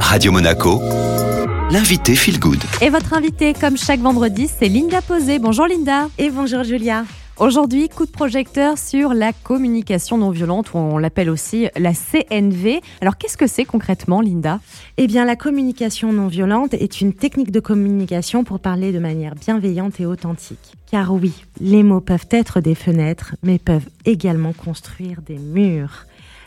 Radio Monaco, l'invité Feel Good. Et votre invité, comme chaque vendredi, c'est Linda Posé. Bonjour Linda. Et bonjour Julia. Aujourd'hui, coup de projecteur sur la communication non violente, ou on l'appelle aussi la CNV. Alors, qu'est-ce que c'est concrètement, Linda? Eh bien, la communication non violente est une technique de communication pour parler de manière bienveillante et authentique. Car oui, les mots peuvent être des fenêtres, mais peuvent également construire des murs.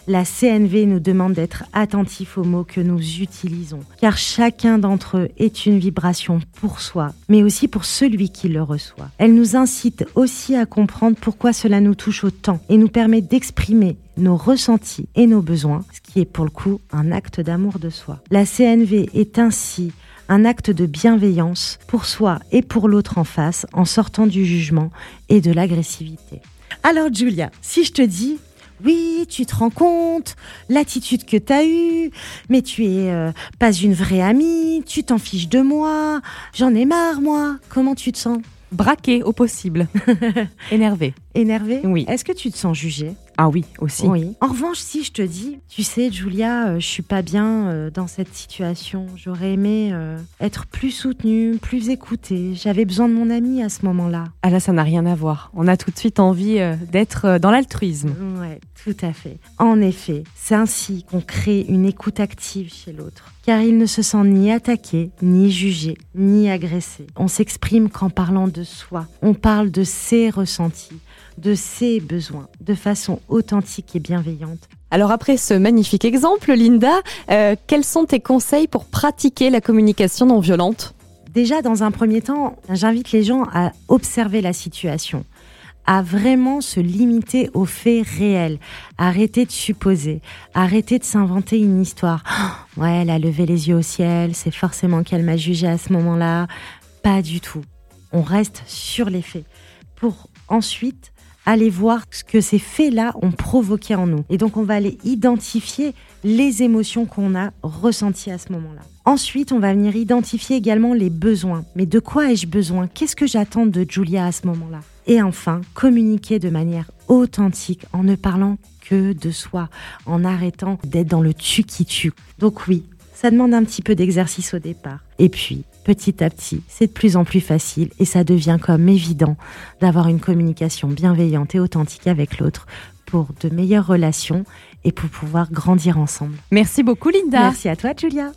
La CNV nous demande d'être attentifs aux mots que nous utilisons, car chacun d'entre eux est une vibration pour soi, mais aussi pour celui qui le reçoit. Elle nous incite aussi à comprendre pourquoi cela nous touche autant et nous permet d'exprimer nos ressentis et nos besoins, ce qui est pour le coup un acte d'amour de soi. La CNV est ainsi un acte de bienveillance pour soi et pour l'autre en face en sortant du jugement et de l'agressivité. Alors Julia, si je te dis oui, tu te rends compte, l'attitude que tu as eue, mais tu es euh, pas une vraie amie, tu t'en fiches de moi, j'en ai marre moi. Comment tu te sens? Braqué au possible. Énervé. Énervé Oui. Est-ce que tu te sens jugée? Ah oui, aussi. Oui. En revanche, si je te dis, tu sais, Julia, euh, je suis pas bien euh, dans cette situation. J'aurais aimé euh, être plus soutenue, plus écoutée. J'avais besoin de mon ami à ce moment-là. Ah là, ça n'a rien à voir. On a tout de suite envie euh, d'être dans l'altruisme. Ouais, tout à fait. En effet, c'est ainsi qu'on crée une écoute active chez l'autre. Car il ne se sent ni attaqué, ni jugé, ni agressé. On s'exprime qu'en parlant de soi. On parle de ses ressentis, de ses besoins, de façon authentique et bienveillante. Alors après ce magnifique exemple, Linda, euh, quels sont tes conseils pour pratiquer la communication non violente? Déjà, dans un premier temps, j'invite les gens à observer la situation, à vraiment se limiter aux faits réels, arrêter de supposer, arrêter de s'inventer une histoire. Oh, ouais, elle a levé les yeux au ciel, c'est forcément qu'elle m'a jugé à ce moment-là. Pas du tout. On reste sur les faits pour ensuite aller voir ce que ces faits-là ont provoqué en nous. Et donc, on va aller identifier les émotions qu'on a ressenties à ce moment-là. Ensuite, on va venir identifier également les besoins. Mais de quoi ai-je besoin? Qu'est-ce que j'attends de Julia à ce moment-là? Et enfin, communiquer de manière authentique en ne parlant que de soi, en arrêtant d'être dans le tu qui tue. Donc oui, ça demande un petit peu d'exercice au départ. Et puis, petit à petit, c'est de plus en plus facile et ça devient comme évident d'avoir une communication bienveillante et authentique avec l'autre pour de meilleures relations et pour pouvoir grandir ensemble. Merci beaucoup, Linda. Merci à toi, Julia.